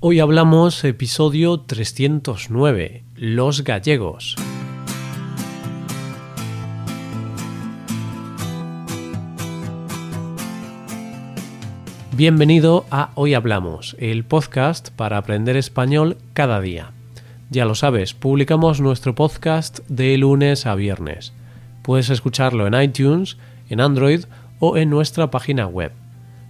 Hoy hablamos episodio 309, Los gallegos. Bienvenido a Hoy Hablamos, el podcast para aprender español cada día. Ya lo sabes, publicamos nuestro podcast de lunes a viernes. Puedes escucharlo en iTunes, en Android o en nuestra página web.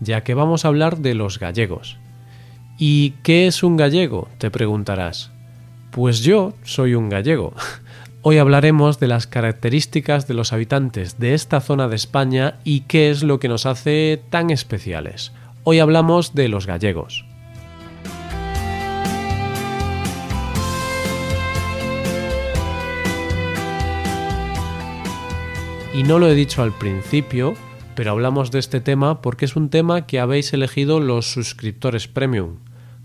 ya que vamos a hablar de los gallegos. ¿Y qué es un gallego? te preguntarás. Pues yo soy un gallego. Hoy hablaremos de las características de los habitantes de esta zona de España y qué es lo que nos hace tan especiales. Hoy hablamos de los gallegos. Y no lo he dicho al principio, pero hablamos de este tema porque es un tema que habéis elegido los suscriptores premium.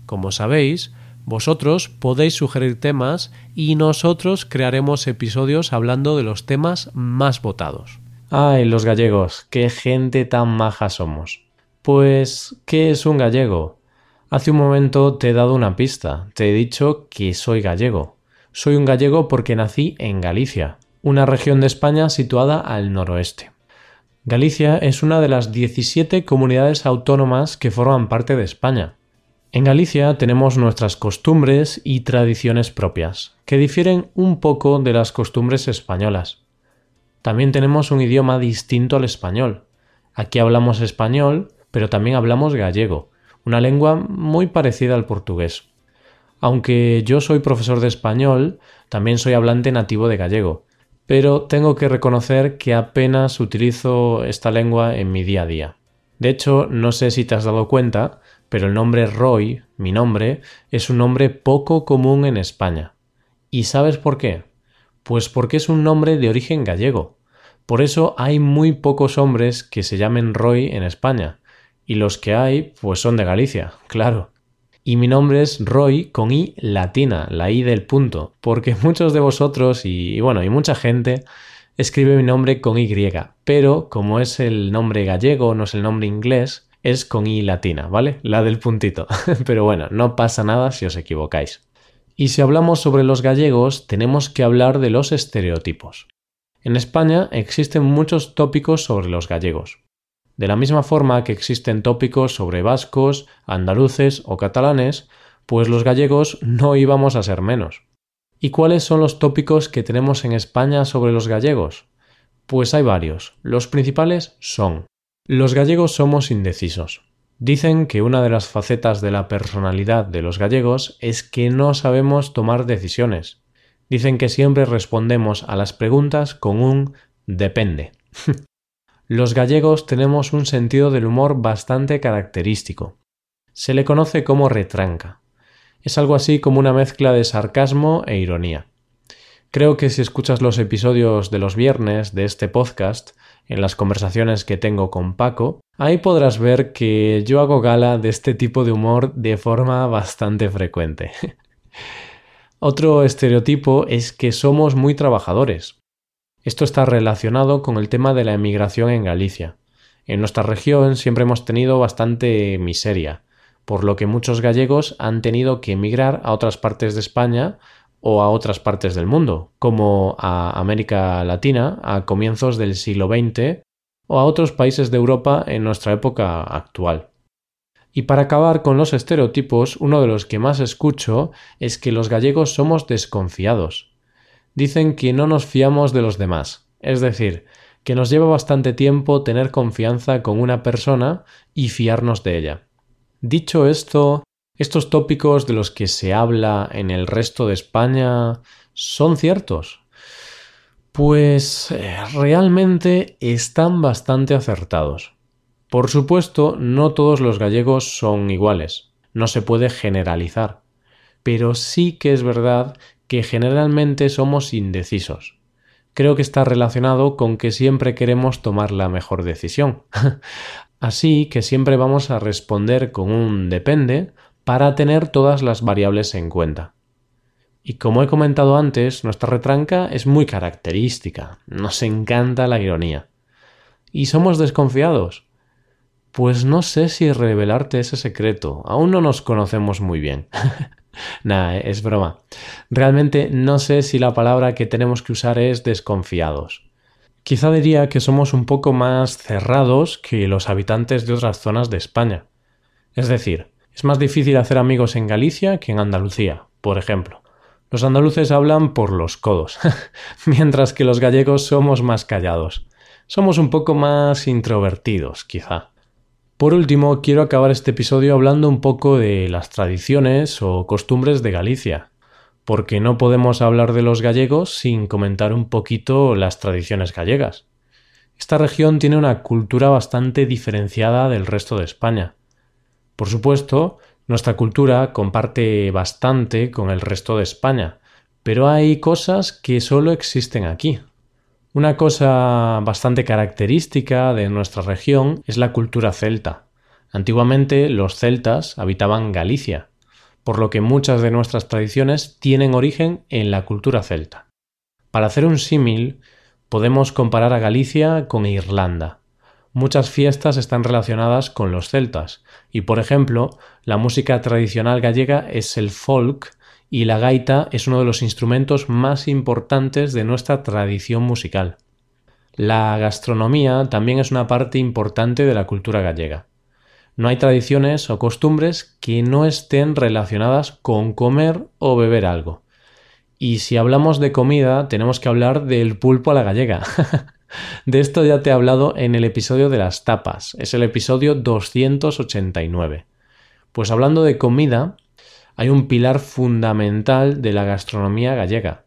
Como sabéis, vosotros podéis sugerir temas y nosotros crearemos episodios hablando de los temas más votados. Ay, los gallegos, qué gente tan maja somos. Pues, ¿qué es un gallego? Hace un momento te he dado una pista, te he dicho que soy gallego. Soy un gallego porque nací en Galicia, una región de España situada al noroeste. Galicia es una de las 17 comunidades autónomas que forman parte de España. En Galicia tenemos nuestras costumbres y tradiciones propias, que difieren un poco de las costumbres españolas. También tenemos un idioma distinto al español. Aquí hablamos español, pero también hablamos gallego, una lengua muy parecida al portugués. Aunque yo soy profesor de español, también soy hablante nativo de gallego, pero tengo que reconocer que apenas utilizo esta lengua en mi día a día. De hecho, no sé si te has dado cuenta, pero el nombre Roy, mi nombre, es un nombre poco común en España. ¿Y sabes por qué? Pues porque es un nombre de origen gallego. Por eso hay muy pocos hombres que se llamen Roy en España. Y los que hay, pues son de Galicia, claro. Y mi nombre es Roy con I latina, la I del punto, porque muchos de vosotros y, bueno, y mucha gente escribe mi nombre con Y, pero como es el nombre gallego, no es el nombre inglés, es con I latina, ¿vale? La del puntito. pero bueno, no pasa nada si os equivocáis. Y si hablamos sobre los gallegos, tenemos que hablar de los estereotipos. En España existen muchos tópicos sobre los gallegos. De la misma forma que existen tópicos sobre vascos, andaluces o catalanes, pues los gallegos no íbamos a ser menos. ¿Y cuáles son los tópicos que tenemos en España sobre los gallegos? Pues hay varios. Los principales son los gallegos somos indecisos. Dicen que una de las facetas de la personalidad de los gallegos es que no sabemos tomar decisiones. Dicen que siempre respondemos a las preguntas con un depende. Los gallegos tenemos un sentido del humor bastante característico. Se le conoce como retranca. Es algo así como una mezcla de sarcasmo e ironía. Creo que si escuchas los episodios de los viernes de este podcast, en las conversaciones que tengo con Paco, ahí podrás ver que yo hago gala de este tipo de humor de forma bastante frecuente. Otro estereotipo es que somos muy trabajadores. Esto está relacionado con el tema de la emigración en Galicia. En nuestra región siempre hemos tenido bastante miseria, por lo que muchos gallegos han tenido que emigrar a otras partes de España o a otras partes del mundo, como a América Latina a comienzos del siglo XX o a otros países de Europa en nuestra época actual. Y para acabar con los estereotipos, uno de los que más escucho es que los gallegos somos desconfiados dicen que no nos fiamos de los demás, es decir, que nos lleva bastante tiempo tener confianza con una persona y fiarnos de ella. Dicho esto, estos tópicos de los que se habla en el resto de España son ciertos. Pues eh, realmente están bastante acertados. Por supuesto, no todos los gallegos son iguales, no se puede generalizar. pero sí que es verdad que generalmente somos indecisos. Creo que está relacionado con que siempre queremos tomar la mejor decisión. Así que siempre vamos a responder con un depende para tener todas las variables en cuenta. Y como he comentado antes, nuestra retranca es muy característica, nos encanta la ironía. ¿Y somos desconfiados? Pues no sé si revelarte ese secreto, aún no nos conocemos muy bien. Nada, es broma. Realmente no sé si la palabra que tenemos que usar es desconfiados. Quizá diría que somos un poco más cerrados que los habitantes de otras zonas de España. Es decir, es más difícil hacer amigos en Galicia que en Andalucía, por ejemplo. Los andaluces hablan por los codos, mientras que los gallegos somos más callados. Somos un poco más introvertidos, quizá. Por último, quiero acabar este episodio hablando un poco de las tradiciones o costumbres de Galicia, porque no podemos hablar de los gallegos sin comentar un poquito las tradiciones gallegas. Esta región tiene una cultura bastante diferenciada del resto de España. Por supuesto, nuestra cultura comparte bastante con el resto de España, pero hay cosas que solo existen aquí. Una cosa bastante característica de nuestra región es la cultura celta. Antiguamente los celtas habitaban Galicia, por lo que muchas de nuestras tradiciones tienen origen en la cultura celta. Para hacer un símil, podemos comparar a Galicia con Irlanda. Muchas fiestas están relacionadas con los celtas, y por ejemplo, la música tradicional gallega es el folk y la gaita es uno de los instrumentos más importantes de nuestra tradición musical. La gastronomía también es una parte importante de la cultura gallega. No hay tradiciones o costumbres que no estén relacionadas con comer o beber algo. Y si hablamos de comida, tenemos que hablar del pulpo a la gallega. De esto ya te he hablado en el episodio de las tapas, es el episodio 289. Pues hablando de comida, hay un pilar fundamental de la gastronomía gallega.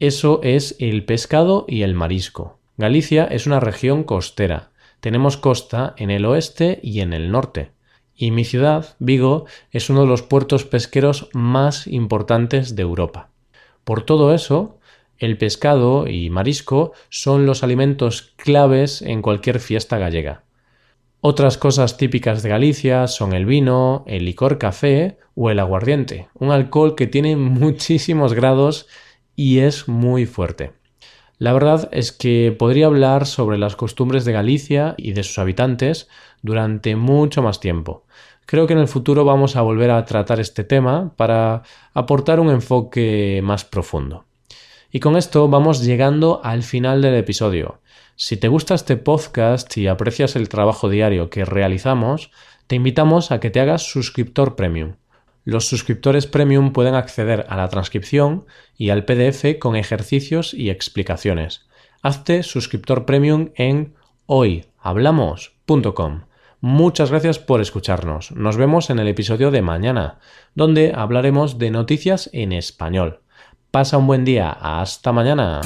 Eso es el pescado y el marisco. Galicia es una región costera. Tenemos costa en el oeste y en el norte. Y mi ciudad, Vigo, es uno de los puertos pesqueros más importantes de Europa. Por todo eso, el pescado y marisco son los alimentos claves en cualquier fiesta gallega. Otras cosas típicas de Galicia son el vino, el licor café o el aguardiente, un alcohol que tiene muchísimos grados y es muy fuerte. La verdad es que podría hablar sobre las costumbres de Galicia y de sus habitantes durante mucho más tiempo. Creo que en el futuro vamos a volver a tratar este tema para aportar un enfoque más profundo. Y con esto vamos llegando al final del episodio. Si te gusta este podcast y aprecias el trabajo diario que realizamos, te invitamos a que te hagas suscriptor premium. Los suscriptores premium pueden acceder a la transcripción y al PDF con ejercicios y explicaciones. Hazte suscriptor premium en hoyhablamos.com. Muchas gracias por escucharnos. Nos vemos en el episodio de mañana, donde hablaremos de noticias en español. Pasa un buen día. Hasta mañana.